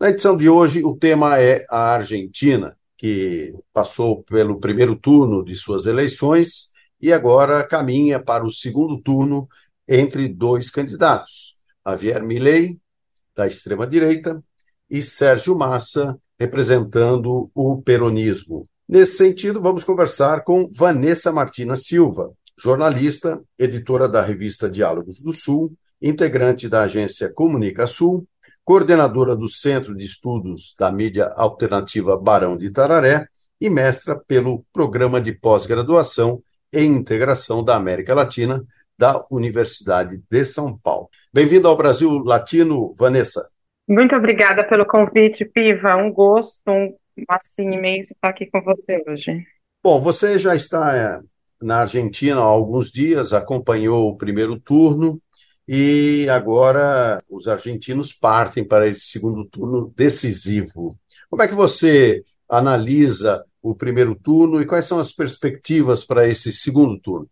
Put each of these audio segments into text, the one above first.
Na edição de hoje, o tema é a Argentina, que passou pelo primeiro turno de suas eleições e agora caminha para o segundo turno entre dois candidatos, Javier Milei, da extrema-direita, e Sérgio Massa, representando o peronismo. Nesse sentido, vamos conversar com Vanessa Martina Silva, jornalista, editora da revista Diálogos do Sul, integrante da agência Comunica Sul coordenadora do Centro de Estudos da Mídia Alternativa Barão de Itararé e mestra pelo Programa de Pós-Graduação em Integração da América Latina da Universidade de São Paulo. Bem-vindo ao Brasil Latino, Vanessa. Muito obrigada pelo convite, Piva. Um gosto, um assim imenso estar aqui com você hoje. Bom, você já está é, na Argentina há alguns dias, acompanhou o primeiro turno e agora os argentinos partem para esse segundo turno decisivo. Como é que você analisa o primeiro turno e quais são as perspectivas para esse segundo turno?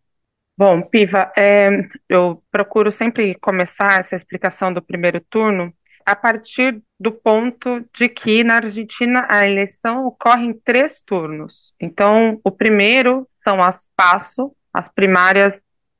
Bom, Piva, é, eu procuro sempre começar essa explicação do primeiro turno a partir do ponto de que na Argentina a eleição ocorre em três turnos. Então, o primeiro são as PASSO, as primárias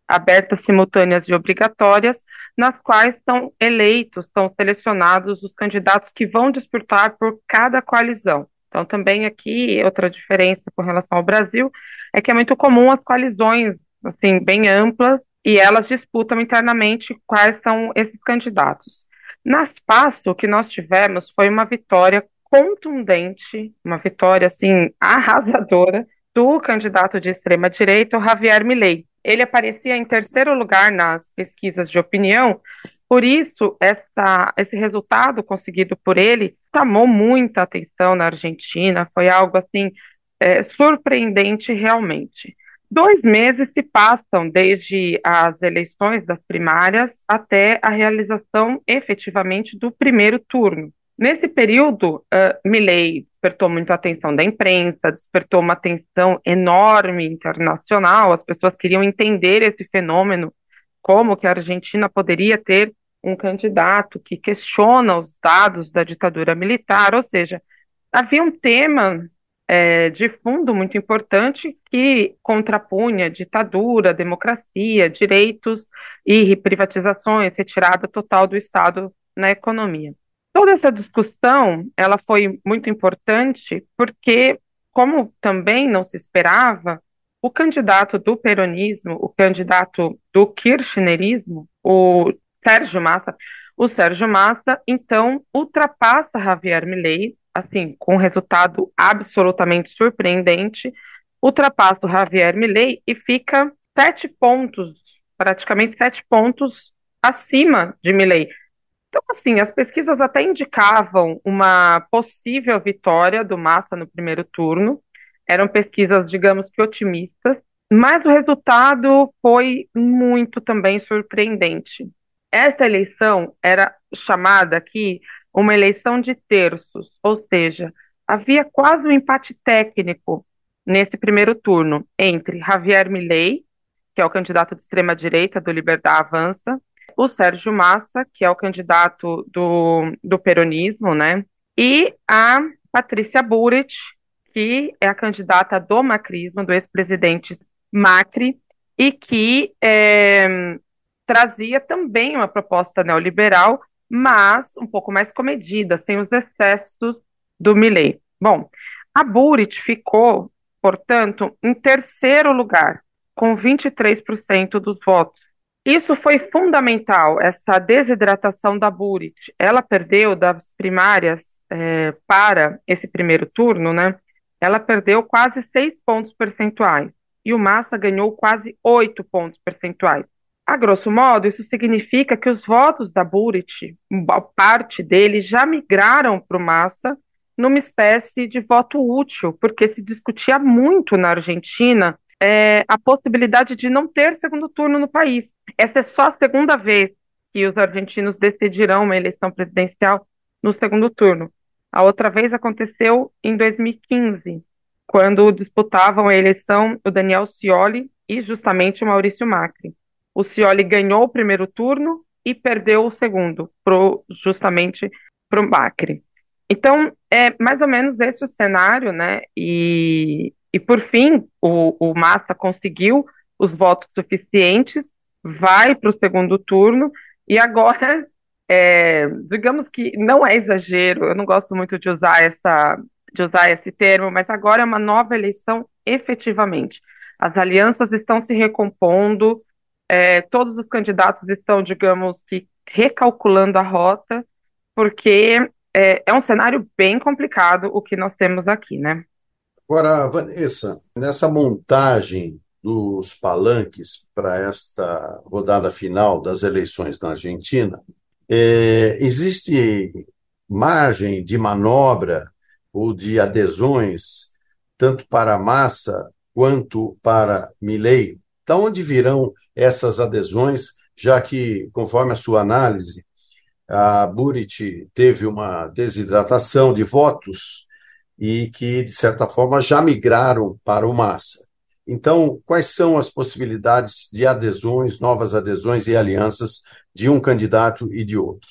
abertas, simultâneas e obrigatórias, nas quais são eleitos, são selecionados os candidatos que vão disputar por cada coalizão. Então, também aqui, outra diferença com relação ao Brasil, é que é muito comum as coalizões, assim, bem amplas, e elas disputam internamente quais são esses candidatos. Nas PASSO, o que nós tivemos foi uma vitória contundente, uma vitória, assim, arrasadora, do candidato de extrema-direita, o Javier Milei, ele aparecia em terceiro lugar nas pesquisas de opinião, por isso, essa, esse resultado conseguido por ele chamou muita atenção na Argentina, foi algo assim é, surpreendente realmente. Dois meses se passam desde as eleições das primárias até a realização efetivamente do primeiro turno. Nesse período, uh, Milley despertou muita atenção da imprensa, despertou uma atenção enorme internacional, as pessoas queriam entender esse fenômeno, como que a Argentina poderia ter um candidato que questiona os dados da ditadura militar, ou seja, havia um tema é, de fundo muito importante que contrapunha ditadura, democracia, direitos e privatizações, retirada total do Estado na economia. Toda essa discussão, ela foi muito importante porque, como também não se esperava, o candidato do peronismo, o candidato do kirchnerismo, o Sérgio Massa, o Sérgio Massa, então, ultrapassa Javier Milei, assim, com um resultado absolutamente surpreendente, ultrapassa o Javier Milei e fica sete pontos, praticamente sete pontos acima de Milei. Então, assim, as pesquisas até indicavam uma possível vitória do Massa no primeiro turno, eram pesquisas, digamos que otimistas, mas o resultado foi muito também surpreendente. Essa eleição era chamada aqui uma eleição de terços, ou seja, havia quase um empate técnico nesse primeiro turno entre Javier Milei, que é o candidato de extrema direita do Liberdade Avança, o Sérgio Massa, que é o candidato do, do peronismo, né? E a Patrícia Burit, que é a candidata do macrismo, do ex-presidente Macri, e que é, trazia também uma proposta neoliberal, mas um pouco mais comedida, sem os excessos do Milley. Bom, a Burit ficou, portanto, em terceiro lugar, com 23% dos votos. Isso foi fundamental, essa desidratação da Burit. Ela perdeu das primárias é, para esse primeiro turno, né? Ela perdeu quase seis pontos percentuais e o Massa ganhou quase oito pontos percentuais. A grosso modo, isso significa que os votos da Burit, parte deles já migraram para o Massa numa espécie de voto útil, porque se discutia muito na Argentina é, a possibilidade de não ter segundo turno no país. Essa é só a segunda vez que os argentinos decidirão uma eleição presidencial no segundo turno. A outra vez aconteceu em 2015, quando disputavam a eleição o Daniel Scioli e justamente o Maurício Macri. O Scioli ganhou o primeiro turno e perdeu o segundo, pro, justamente para o Macri. Então, é mais ou menos esse o cenário, né? E, e por fim, o, o Massa conseguiu os votos suficientes, vai para o segundo turno, e agora, é, digamos que não é exagero, eu não gosto muito de usar, essa, de usar esse termo, mas agora é uma nova eleição efetivamente. As alianças estão se recompondo, é, todos os candidatos estão, digamos que, recalculando a rota, porque é, é um cenário bem complicado o que nós temos aqui, né? Agora, Vanessa, nessa montagem dos palanques para esta rodada final das eleições na Argentina, é, existe margem de manobra ou de adesões tanto para massa quanto para Milley? Da onde virão essas adesões, já que, conforme a sua análise, a Burit teve uma desidratação de votos e que, de certa forma, já migraram para o Massa. Então, quais são as possibilidades de adesões, novas adesões e alianças de um candidato e de outro?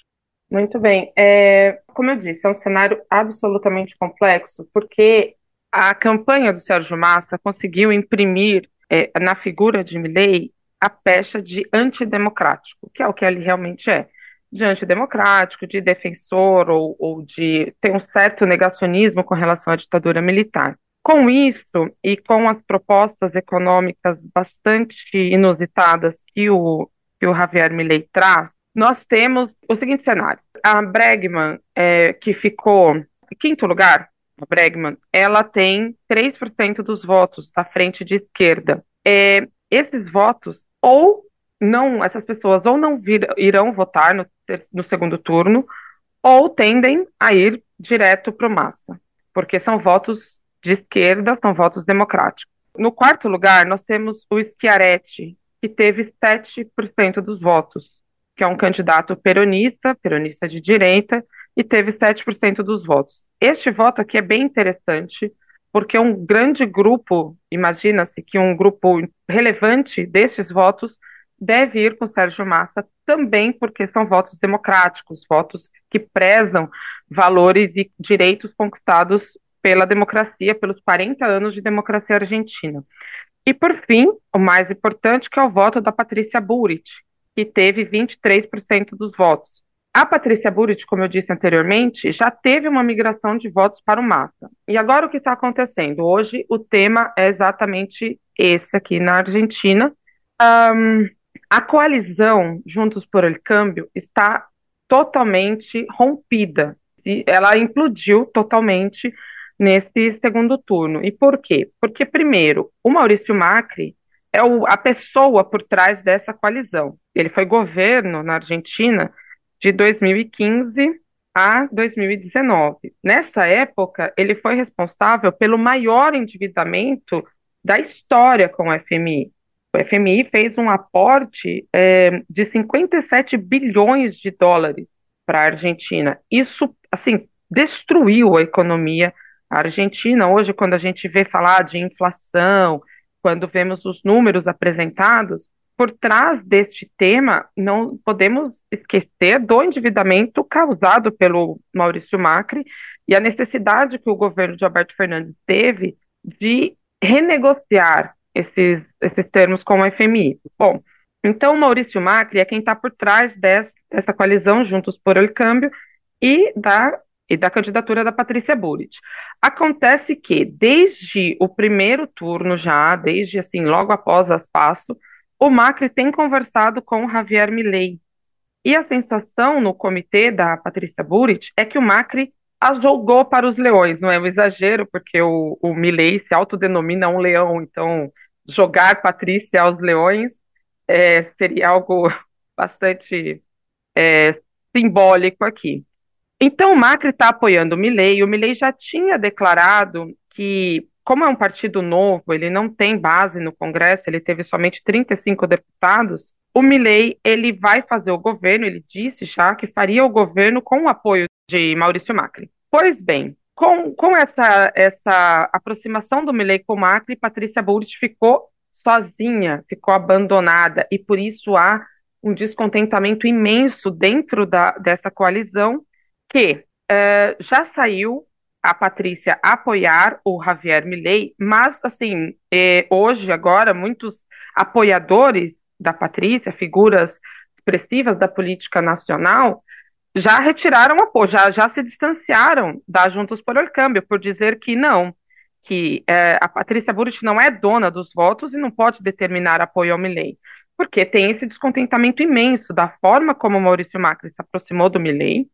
Muito bem. É, como eu disse, é um cenário absolutamente complexo, porque a campanha do Sérgio Massa conseguiu imprimir é, na figura de Milley a pecha de antidemocrático, que é o que ele realmente é de antidemocrático, de defensor ou, ou de ter um certo negacionismo com relação à ditadura militar. Com isso, e com as propostas econômicas bastante inusitadas que o, que o Javier Milei traz, nós temos o seguinte cenário. A Bregman, é, que ficou em quinto lugar, a Bregman, ela tem 3% dos votos da frente de esquerda. É, esses votos ou não, essas pessoas ou não vir, irão votar no, no segundo turno, ou tendem a ir direto para o Massa, porque são votos de esquerda, são votos democráticos. No quarto lugar, nós temos o Schiaretti, que teve 7% dos votos, que é um candidato peronista, peronista de direita, e teve 7% dos votos. Este voto aqui é bem interessante, porque um grande grupo, imagina-se que um grupo relevante destes votos deve ir com Sérgio Massa também porque são votos democráticos, votos que prezam valores e direitos conquistados pela democracia, pelos 40 anos de democracia argentina. E, por fim, o mais importante, que é o voto da Patrícia Burit, que teve 23% dos votos. A Patrícia Burit, como eu disse anteriormente, já teve uma migração de votos para o Massa. E agora o que está acontecendo? Hoje o tema é exatamente esse aqui na Argentina. Um, a coalizão Juntos por El Câmbio está totalmente rompida. E ela implodiu totalmente nesse segundo turno. E por quê? Porque, primeiro, o Maurício Macri é o, a pessoa por trás dessa coalizão. Ele foi governo na Argentina de 2015 a 2019. Nessa época, ele foi responsável pelo maior endividamento da história com o FMI. O FMI fez um aporte é, de 57 bilhões de dólares para a Argentina. Isso, assim, destruiu a economia argentina. Hoje, quando a gente vê falar de inflação, quando vemos os números apresentados, por trás deste tema, não podemos esquecer do endividamento causado pelo Maurício Macri e a necessidade que o governo de Alberto Fernandes teve de renegociar esses, esses termos com o FMI. Bom, então o Maurício Macri é quem está por trás dessa, coalizão Juntos por El Câmbio e da, e da candidatura da Patrícia Burit. Acontece que, desde o primeiro turno já, desde assim, logo após as passos, o Macri tem conversado com o Javier Milei. E a sensação no comitê da Patrícia Burit é que o Macri a jogou para os leões, não é um exagero, porque o, o Milley se autodenomina um leão, então jogar Patrícia aos leões é, seria algo bastante é, simbólico aqui. Então o Macri está apoiando o Milei, o Milei já tinha declarado que, como é um partido novo, ele não tem base no Congresso, ele teve somente 35 deputados, o Milei ele vai fazer o governo, ele disse já que faria o governo com o apoio de Maurício Macri. Pois bem, com, com essa, essa aproximação do Milei com o Macri, Patrícia Bullrich ficou sozinha, ficou abandonada, e por isso há um descontentamento imenso dentro da, dessa coalizão, que uh, já saiu a Patrícia apoiar o Javier Milei, mas, assim, eh, hoje, agora, muitos apoiadores da Patrícia, figuras expressivas da política nacional, já retiraram apoio, já, já se distanciaram da Juntos por el Câmbio, por dizer que não, que é, a Patrícia Burrit não é dona dos votos e não pode determinar apoio ao Milley, porque tem esse descontentamento imenso da forma como Maurício Macri se aproximou do Milley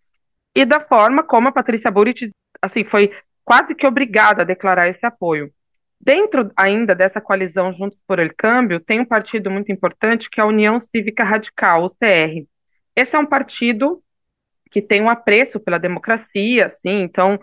e da forma como a Patrícia Burrit assim, foi quase que obrigada a declarar esse apoio. Dentro ainda dessa coalizão Juntos por el Câmbio, tem um partido muito importante que é a União Cívica Radical, o CR. Esse é um partido que tem um apreço pela democracia, assim, então,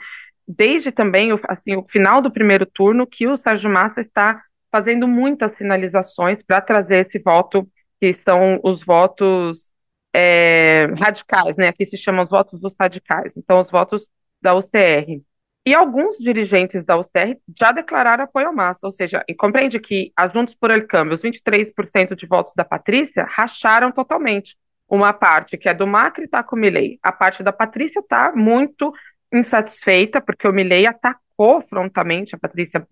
desde também o, assim, o final do primeiro turno, que o Sérgio Massa está fazendo muitas sinalizações para trazer esse voto, que são os votos é, radicais, né? Aqui se chamam os votos dos radicais, então os votos da UCR. E alguns dirigentes da UCR já declararam apoio ao Massa, ou seja, compreende que a Juntos por El Câmbio, os 23% de votos da Patrícia, racharam totalmente uma parte que é do Macri está com o Milley, a parte da Patrícia está muito insatisfeita, porque o Milley atacou frontalmente a Patrícia,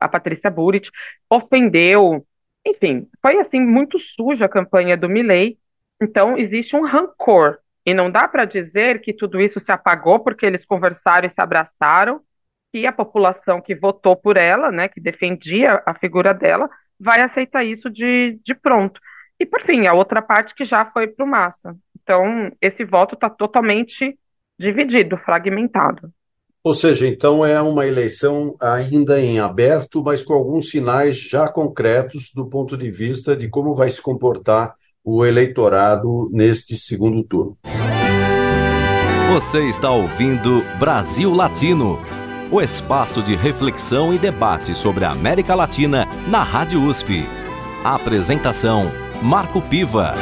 a Patrícia Burit, ofendeu, enfim, foi assim muito suja a campanha do Milley, então existe um rancor, e não dá para dizer que tudo isso se apagou porque eles conversaram e se abraçaram, e a população que votou por ela, né, que defendia a figura dela, vai aceitar isso de, de pronto. E, por fim, a outra parte que já foi para o Massa. Então, esse voto está totalmente dividido, fragmentado. Ou seja, então é uma eleição ainda em aberto, mas com alguns sinais já concretos do ponto de vista de como vai se comportar o eleitorado neste segundo turno. Você está ouvindo Brasil Latino, o espaço de reflexão e debate sobre a América Latina na Rádio USP. A apresentação Marco Piva.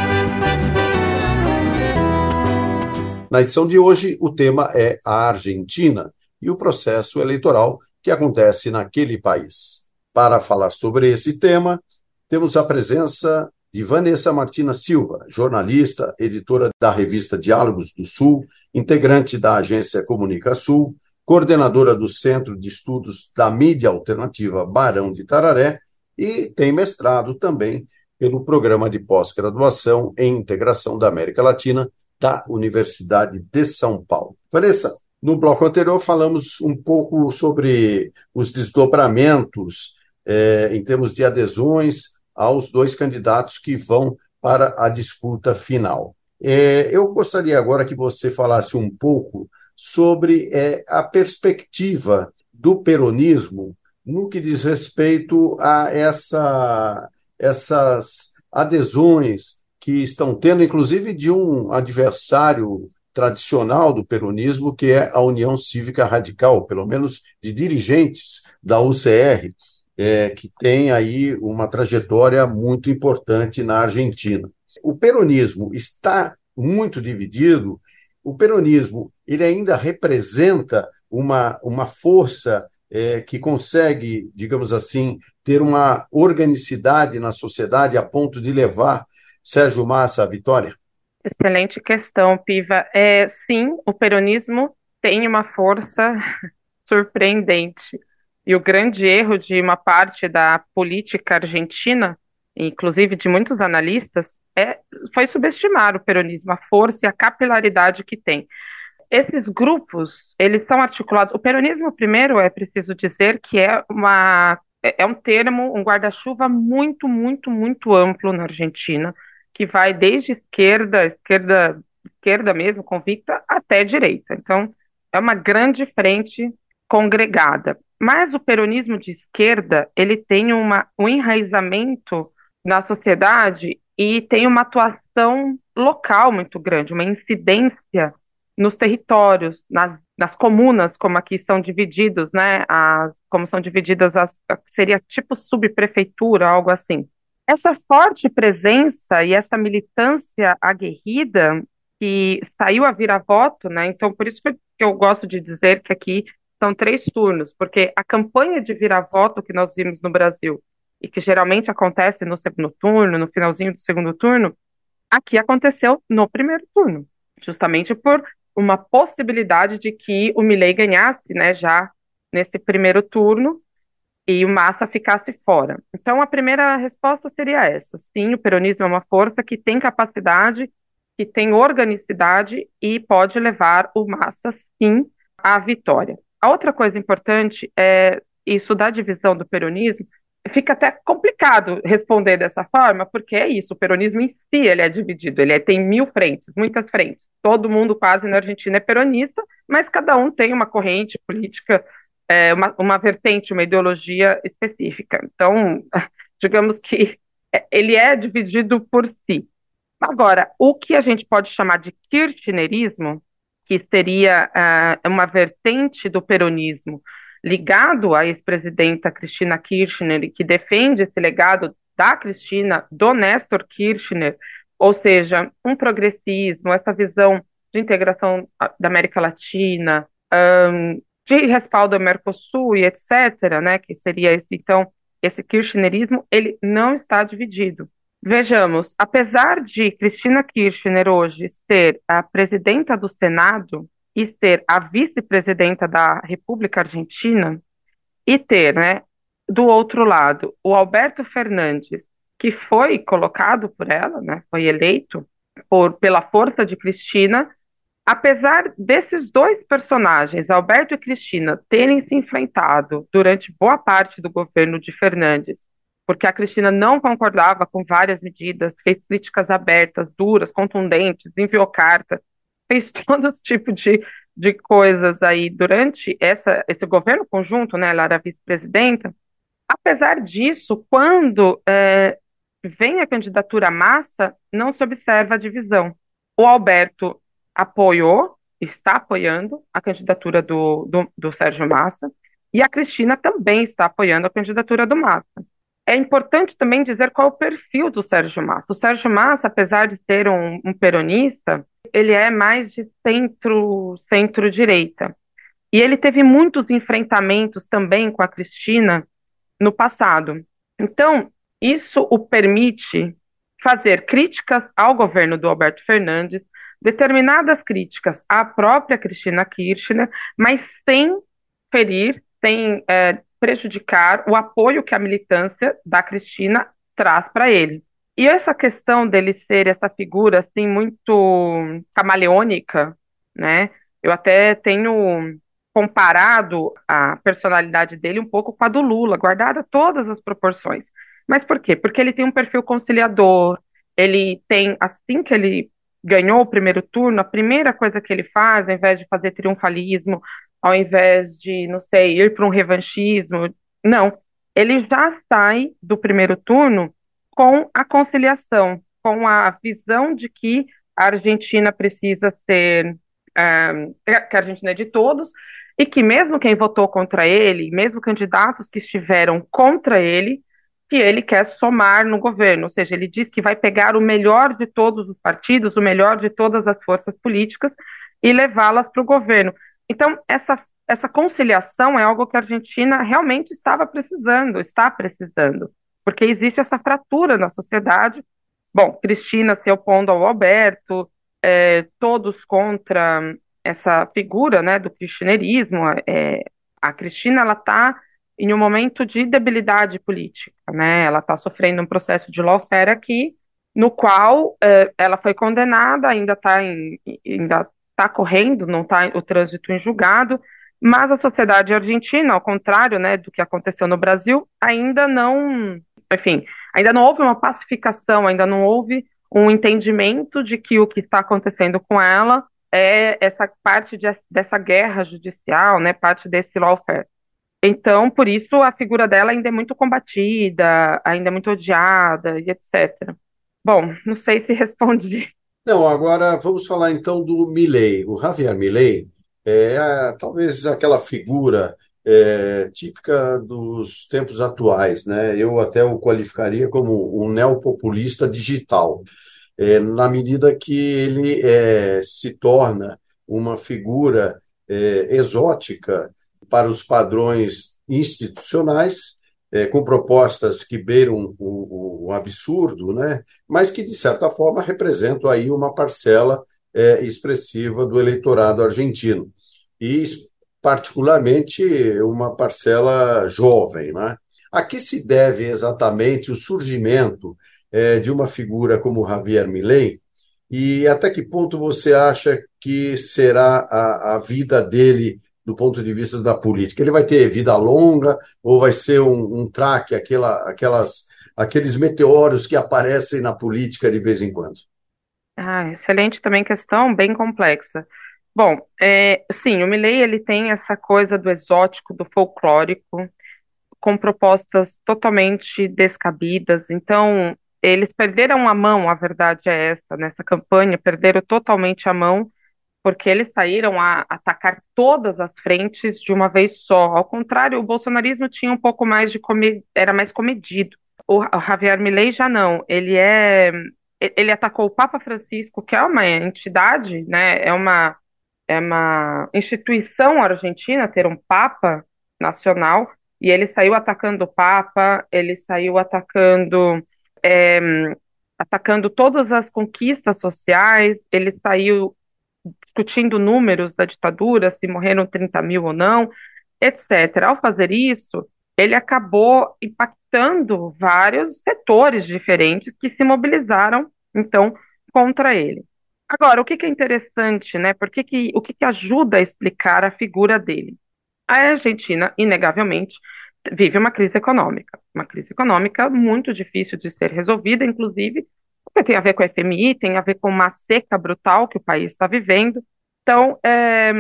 Na edição de hoje, o tema é a Argentina e o processo eleitoral que acontece naquele país. Para falar sobre esse tema, temos a presença de Vanessa Martina Silva, jornalista, editora da revista Diálogos do Sul, integrante da agência Comunica Sul, coordenadora do Centro de Estudos da Mídia Alternativa Barão de Tararé e tem mestrado também pelo Programa de Pós-Graduação em Integração da América Latina da Universidade de São Paulo. Vanessa, no bloco anterior falamos um pouco sobre os desdobramentos é, em termos de adesões aos dois candidatos que vão para a disputa final. É, eu gostaria agora que você falasse um pouco sobre é, a perspectiva do peronismo no que diz respeito a essa essas adesões que estão tendo, inclusive de um adversário tradicional do peronismo, que é a União Cívica Radical, pelo menos de dirigentes da UCR, é, que tem aí uma trajetória muito importante na Argentina. O peronismo está muito dividido. O peronismo ele ainda representa uma, uma força é, que consegue, digamos assim, ter uma organicidade na sociedade a ponto de levar Sérgio Massa à vitória? Excelente questão, Piva. É, sim, o peronismo tem uma força surpreendente. E o grande erro de uma parte da política argentina, inclusive de muitos analistas, é, foi subestimar o peronismo, a força e a capilaridade que tem esses grupos, eles são articulados. O peronismo, primeiro, é preciso dizer que é uma é, é um termo, um guarda-chuva muito, muito, muito amplo na Argentina, que vai desde esquerda, esquerda, esquerda mesmo, convicta, até direita. Então, é uma grande frente congregada. Mas o peronismo de esquerda, ele tem uma, um enraizamento na sociedade e tem uma atuação local muito grande, uma incidência nos territórios, nas, nas comunas, como aqui estão divididos, né, as, como são divididas as, seria tipo subprefeitura, algo assim. Essa forte presença e essa militância aguerrida que saiu a virar voto, né, então por isso que eu gosto de dizer que aqui são três turnos, porque a campanha de virar voto que nós vimos no Brasil, e que geralmente acontece no segundo turno, no finalzinho do segundo turno, aqui aconteceu no primeiro turno, justamente por uma possibilidade de que o Milley ganhasse, né, já nesse primeiro turno e o Massa ficasse fora. Então a primeira resposta seria essa: sim, o peronismo é uma força que tem capacidade, que tem organicidade e pode levar o Massa sim à vitória. A outra coisa importante é isso da divisão do peronismo fica até complicado responder dessa forma, porque é isso, o peronismo em si ele é dividido, ele é, tem mil frentes, muitas frentes. Todo mundo quase na Argentina é peronista, mas cada um tem uma corrente política, é, uma, uma vertente, uma ideologia específica. Então, digamos que é, ele é dividido por si. Agora, o que a gente pode chamar de kirchnerismo, que seria uh, uma vertente do peronismo, ligado à ex-presidenta Cristina Kirchner, que defende esse legado da Cristina, do Néstor Kirchner, ou seja, um progressismo, essa visão de integração da América Latina, um, de respaldo ao Mercosul e etc., né, que seria esse, então, esse kirchnerismo, ele não está dividido. Vejamos, apesar de Cristina Kirchner hoje ser a presidenta do Senado, e ser a vice-presidenta da República Argentina e ter, né, do outro lado, o Alberto Fernandes, que foi colocado por ela, né, foi eleito por, pela força de Cristina, apesar desses dois personagens, Alberto e Cristina, terem se enfrentado durante boa parte do governo de Fernandes, porque a Cristina não concordava com várias medidas, fez críticas abertas, duras, contundentes, enviou carta, fez todo tipo de, de coisas aí durante essa, esse governo conjunto, né? Ela era vice-presidenta. Apesar disso, quando é, vem a candidatura massa, não se observa a divisão. O Alberto apoiou, está apoiando a candidatura do, do, do Sérgio Massa, e a Cristina também está apoiando a candidatura do Massa. É importante também dizer qual é o perfil do Sérgio Massa. O Sérgio Massa, apesar de ser um, um peronista, ele é mais de centro, centro-direita. E ele teve muitos enfrentamentos também com a Cristina no passado. Então, isso o permite fazer críticas ao governo do Alberto Fernandes, determinadas críticas à própria Cristina Kirchner, mas sem ferir, sem é, prejudicar o apoio que a militância da Cristina traz para ele. E essa questão dele ser essa figura assim muito camaleônica, né? Eu até tenho comparado a personalidade dele um pouco com a do Lula, guardada todas as proporções. Mas por quê? Porque ele tem um perfil conciliador, ele tem, assim que ele ganhou o primeiro turno, a primeira coisa que ele faz, ao invés de fazer triunfalismo, ao invés de, não sei, ir para um revanchismo, não. Ele já sai do primeiro turno com a conciliação, com a visão de que a Argentina precisa ser, um, que a Argentina é de todos, e que mesmo quem votou contra ele, mesmo candidatos que estiveram contra ele, que ele quer somar no governo, ou seja, ele diz que vai pegar o melhor de todos os partidos, o melhor de todas as forças políticas e levá-las para o governo. Então, essa, essa conciliação é algo que a Argentina realmente estava precisando, está precisando porque existe essa fratura na sociedade. Bom, Cristina se opondo ao Alberto, é, todos contra essa figura né, do cristianerismo. É, a Cristina ela está em um momento de debilidade política, né? Ela está sofrendo um processo de lawfare aqui, no qual é, ela foi condenada, ainda está ainda tá correndo, não está o trânsito em julgado, mas a sociedade argentina, ao contrário, né, do que aconteceu no Brasil, ainda não enfim, ainda não houve uma pacificação, ainda não houve um entendimento de que o que está acontecendo com ela é essa parte de, dessa guerra judicial, né, parte desse lawfare. Então, por isso, a figura dela ainda é muito combatida, ainda é muito odiada e etc. Bom, não sei se respondi Não, agora vamos falar então do Milei. O Javier Milei é talvez aquela figura é, típica dos tempos atuais, né? Eu até o qualificaria como um neopopulista digital, é, na medida que ele é, se torna uma figura é, exótica para os padrões institucionais, é, com propostas que beiram o, o, absurdo, né? mas que, de certa forma, representam aí uma parcela é, expressiva do eleitorado argentino. E, particularmente, uma parcela jovem. Né? A que se deve exatamente o surgimento é, de uma figura como Javier Milei? E até que ponto você acha que será a, a vida dele do ponto de vista da política? Ele vai ter vida longa ou vai ser um, um traque, aquela, aquelas, aqueles meteoros que aparecem na política de vez em quando? Ah, excelente também questão, bem complexa. Bom, é, sim, o Milley ele tem essa coisa do exótico, do folclórico, com propostas totalmente descabidas. Então, eles perderam a mão, a verdade é essa, nessa campanha, perderam totalmente a mão porque eles saíram a atacar todas as frentes de uma vez só. Ao contrário, o bolsonarismo tinha um pouco mais de era mais comedido. O, Javier Milei já não. Ele é ele atacou o Papa Francisco, que é uma entidade, né? É uma é uma instituição argentina ter um papa nacional e ele saiu atacando o papa, ele saiu atacando é, atacando todas as conquistas sociais, ele saiu discutindo números da ditadura, se morreram 30 mil ou não, etc. Ao fazer isso, ele acabou impactando vários setores diferentes que se mobilizaram, então, contra ele. Agora, o que, que é interessante, né? Por que que, o que, que ajuda a explicar a figura dele? A Argentina, inegavelmente, vive uma crise econômica, uma crise econômica muito difícil de ser resolvida, inclusive porque tem a ver com a FMI, tem a ver com uma seca brutal que o país está vivendo. Então, é,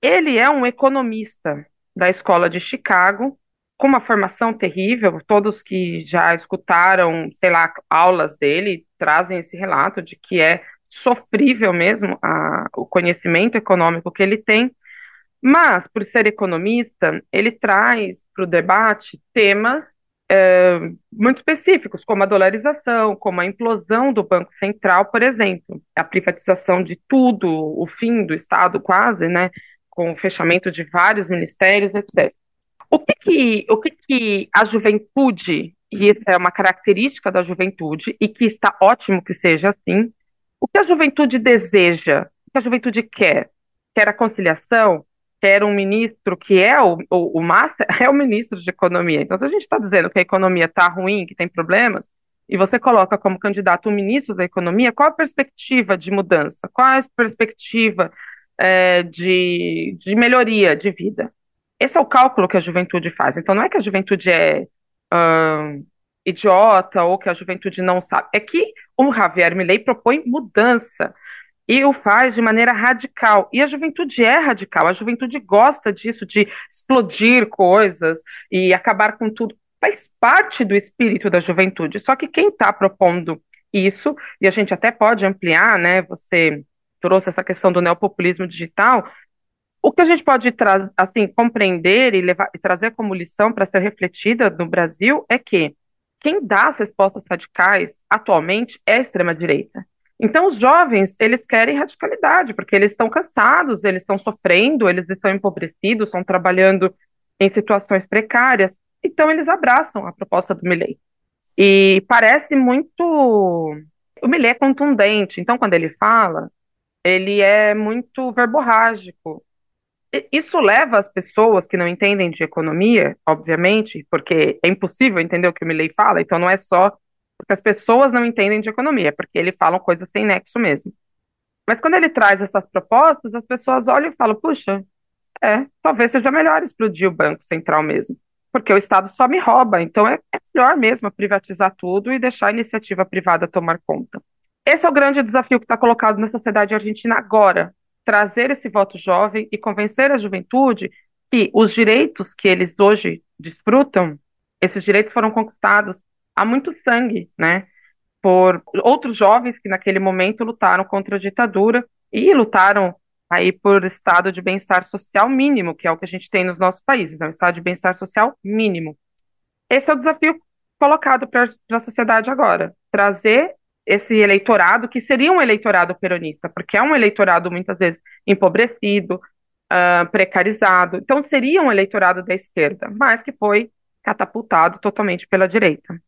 ele é um economista da escola de Chicago, com uma formação terrível. Todos que já escutaram, sei lá, aulas dele trazem esse relato de que é sofrível mesmo a, o conhecimento econômico que ele tem. Mas, por ser economista, ele traz para o debate temas é, muito específicos, como a dolarização, como a implosão do Banco Central, por exemplo, a privatização de tudo, o fim do Estado quase, né, com o fechamento de vários ministérios, etc. O que que, o que, que a juventude, e isso é uma característica da juventude, e que está ótimo que seja assim, o que a juventude deseja, o que a juventude quer? Quer a conciliação? quer um ministro que é o, o, o Massa, é o ministro de Economia. Então, se a gente está dizendo que a economia está ruim, que tem problemas, e você coloca como candidato o ministro da Economia, qual a perspectiva de mudança? Qual a perspectiva é, de, de melhoria de vida? Esse é o cálculo que a juventude faz. Então, não é que a juventude é hum, idiota ou que a juventude não sabe. É que o Javier Milei propõe mudança e o faz de maneira radical. E a juventude é radical, a juventude gosta disso, de explodir coisas e acabar com tudo. Faz parte do espírito da juventude. Só que quem está propondo isso, e a gente até pode ampliar, né? Você trouxe essa questão do neopopulismo digital. O que a gente pode assim, compreender e, levar, e trazer como lição para ser refletida no Brasil é que quem dá as respostas radicais atualmente é a extrema-direita. Então, os jovens, eles querem radicalidade, porque eles estão cansados, eles estão sofrendo, eles estão empobrecidos, estão trabalhando em situações precárias. Então, eles abraçam a proposta do Milley. E parece muito. O Milley é contundente, então, quando ele fala, ele é muito verborrágico. Isso leva as pessoas que não entendem de economia, obviamente, porque é impossível entender o que o Milley fala, então não é só porque as pessoas não entendem de economia, porque ele fala coisas sem nexo mesmo. Mas quando ele traz essas propostas, as pessoas olham e falam: puxa, é, talvez seja melhor explodir o Banco Central mesmo, porque o Estado só me rouba, então é, é melhor mesmo privatizar tudo e deixar a iniciativa privada tomar conta. Esse é o grande desafio que está colocado na sociedade argentina agora: trazer esse voto jovem e convencer a juventude que os direitos que eles hoje desfrutam, esses direitos foram conquistados há muito sangue, né? por outros jovens que naquele momento lutaram contra a ditadura e lutaram aí por estado de bem-estar social mínimo, que é o que a gente tem nos nossos países, é um estado de bem-estar social mínimo. Esse é o desafio colocado para a sociedade agora, trazer esse eleitorado, que seria um eleitorado peronista, porque é um eleitorado muitas vezes empobrecido, uh, precarizado, então seria um eleitorado da esquerda, mas que foi catapultado totalmente pela direita.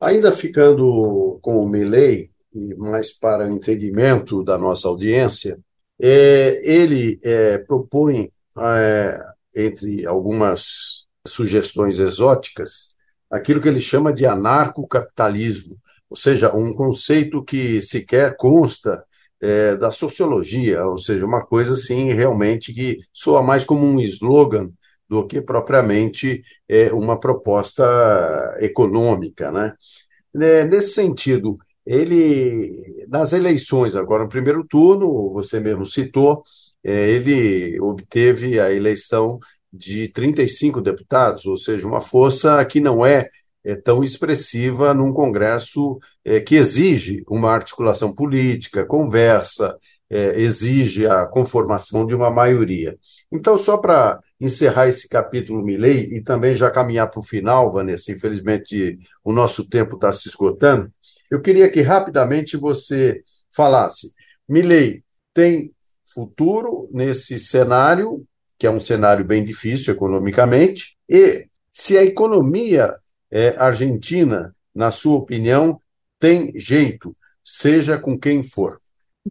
Ainda ficando com o Milley, mais para entendimento da nossa audiência, é, ele é, propõe, é, entre algumas sugestões exóticas, aquilo que ele chama de anarcocapitalismo, ou seja, um conceito que sequer consta é, da sociologia, ou seja, uma coisa assim realmente que soa mais como um slogan do que propriamente é, uma proposta econômica, né? Nesse sentido, ele, nas eleições, agora no primeiro turno, você mesmo citou, é, ele obteve a eleição de 35 deputados, ou seja, uma força que não é, é tão expressiva num Congresso é, que exige uma articulação política, conversa, é, exige a conformação de uma maioria. Então, só para encerrar esse capítulo Milley e também já caminhar para o final, Vanessa, infelizmente o nosso tempo está se esgotando, eu queria que rapidamente você falasse. Milley tem futuro nesse cenário, que é um cenário bem difícil economicamente, e se a economia é, argentina, na sua opinião, tem jeito, seja com quem for.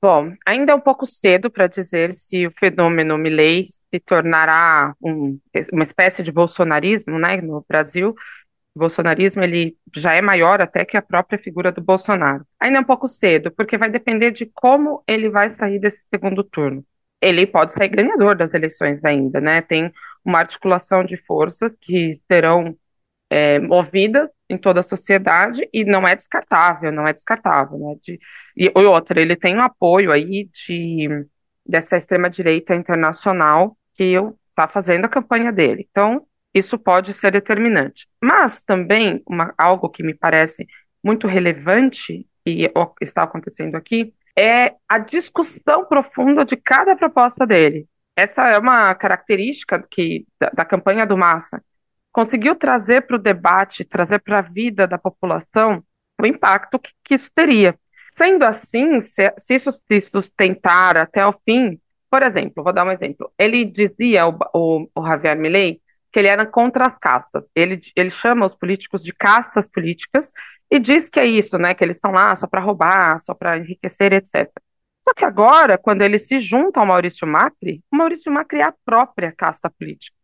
Bom, ainda é um pouco cedo para dizer se o fenômeno Milley se tornará um, uma espécie de bolsonarismo né, no Brasil. O bolsonarismo ele já é maior até que a própria figura do Bolsonaro. Ainda é um pouco cedo, porque vai depender de como ele vai sair desse segundo turno. Ele pode sair ganhador das eleições ainda, né? Tem uma articulação de forças que serão é, movidas em toda a sociedade e não é descartável, não é descartável, né? De, e outra, ele tem um apoio aí de dessa extrema direita internacional que está fazendo a campanha dele. Então, isso pode ser determinante. Mas também uma, algo que me parece muito relevante e está acontecendo aqui é a discussão profunda de cada proposta dele. Essa é uma característica que, da, da campanha do Massa conseguiu trazer para o debate, trazer para a vida da população o impacto que, que isso teria. Sendo assim, se, se, isso se sustentar até o fim, por exemplo, vou dar um exemplo. Ele dizia, o, o, o Javier Milei, que ele era contra as castas. Ele, ele chama os políticos de castas políticas e diz que é isso, né? Que eles estão lá só para roubar, só para enriquecer, etc. Só que agora, quando ele se junta ao Maurício Macri, o Maurício Macri é a própria casta política.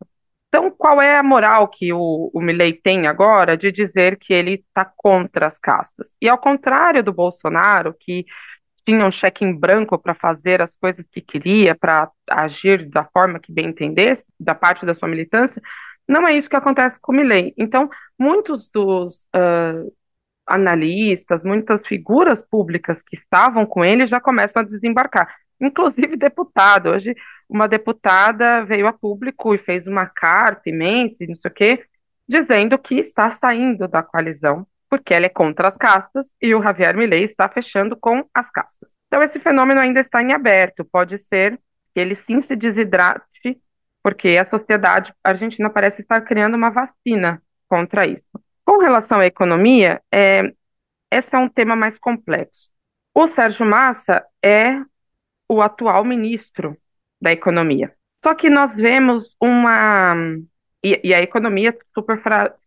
Então, qual é a moral que o, o Milley tem agora de dizer que ele está contra as castas? E ao contrário do Bolsonaro, que tinha um cheque em branco para fazer as coisas que queria, para agir da forma que bem entendesse, da parte da sua militância, não é isso que acontece com o Milley. Então, muitos dos uh, analistas, muitas figuras públicas que estavam com ele já começam a desembarcar inclusive deputado. Hoje, uma deputada veio a público e fez uma carta imensa, não sei o quê, dizendo que está saindo da coalizão, porque ela é contra as castas e o Javier Milei está fechando com as castas. Então, esse fenômeno ainda está em aberto. Pode ser que ele sim se desidrate, porque a sociedade argentina parece estar criando uma vacina contra isso. Com relação à economia, é, esse é um tema mais complexo. O Sérgio Massa é o atual ministro da Economia. Só que nós vemos uma. E, e a economia super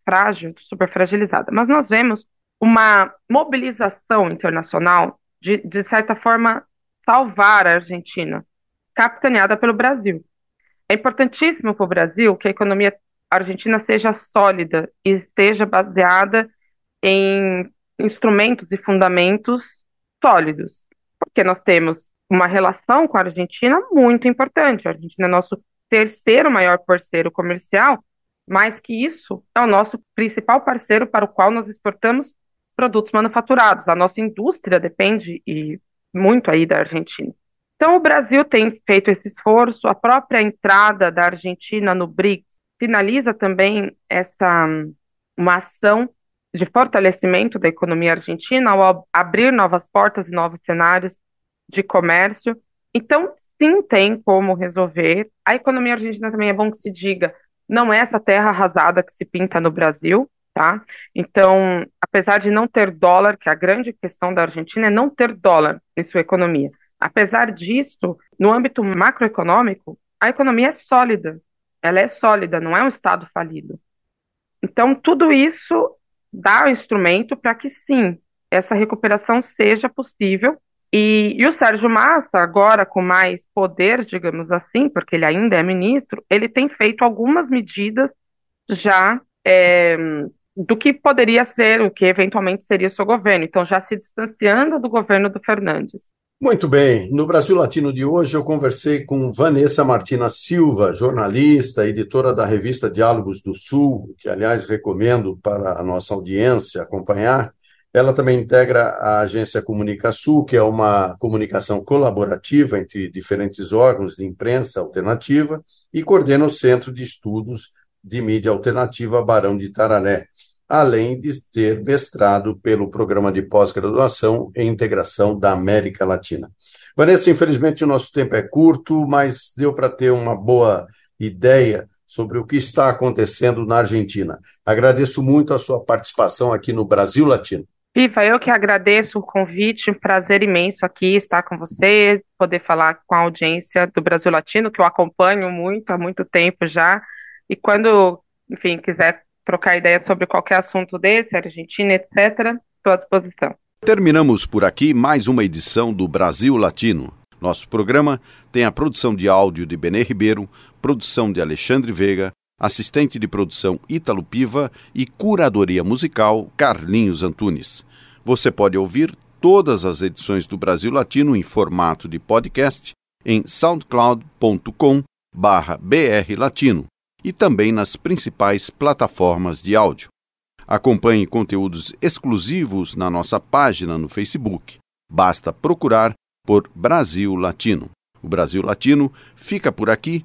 frágil, super fragilizada, mas nós vemos uma mobilização internacional de, de certa forma, salvar a Argentina, capitaneada pelo Brasil. É importantíssimo para o Brasil que a economia argentina seja sólida e esteja baseada em instrumentos e fundamentos sólidos, porque nós temos uma relação com a Argentina muito importante. A Argentina é nosso terceiro maior parceiro comercial, mais que isso, é o nosso principal parceiro para o qual nós exportamos produtos manufaturados. A nossa indústria depende e muito aí da Argentina. Então, o Brasil tem feito esse esforço, a própria entrada da Argentina no BRICS sinaliza também essa uma ação de fortalecimento da economia argentina ao abrir novas portas e novos cenários de comércio. Então, sim, tem como resolver. A economia argentina também é bom que se diga, não é essa terra arrasada que se pinta no Brasil, tá? Então, apesar de não ter dólar, que a grande questão da Argentina é não ter dólar em sua economia. Apesar disso, no âmbito macroeconômico, a economia é sólida. Ela é sólida, não é um estado falido. Então, tudo isso dá o instrumento para que sim, essa recuperação seja possível. E, e, o Sérgio Massa, agora com mais poder, digamos assim, porque ele ainda é ministro, ele tem feito algumas medidas já é, do que poderia ser, o que eventualmente seria o seu governo. Então, já se distanciando do governo do Fernandes. Muito bem. No Brasil Latino de hoje, eu conversei com Vanessa Martina Silva, jornalista, editora da revista Diálogos do Sul, que, aliás, recomendo para a nossa audiência acompanhar. Ela também integra a agência Comunica Sul, que é uma comunicação colaborativa entre diferentes órgãos de imprensa alternativa, e coordena o Centro de Estudos de Mídia Alternativa Barão de Tararé, além de ter mestrado pelo Programa de Pós-Graduação em Integração da América Latina. Vanessa, infelizmente o nosso tempo é curto, mas deu para ter uma boa ideia sobre o que está acontecendo na Argentina. Agradeço muito a sua participação aqui no Brasil Latino. Viva, eu que agradeço o convite, um prazer imenso aqui estar com você, poder falar com a audiência do Brasil Latino, que eu acompanho muito, há muito tempo já, e quando, enfim, quiser trocar ideia sobre qualquer assunto desse, Argentina, etc., estou à disposição. Terminamos por aqui mais uma edição do Brasil Latino. Nosso programa tem a produção de áudio de Benê Ribeiro, produção de Alexandre Veiga, assistente de produção Ítalo Piva e curadoria musical Carlinhos Antunes. Você pode ouvir todas as edições do Brasil Latino em formato de podcast em soundcloud.com barra brlatino e também nas principais plataformas de áudio. Acompanhe conteúdos exclusivos na nossa página no Facebook. Basta procurar por Brasil Latino. O Brasil Latino fica por aqui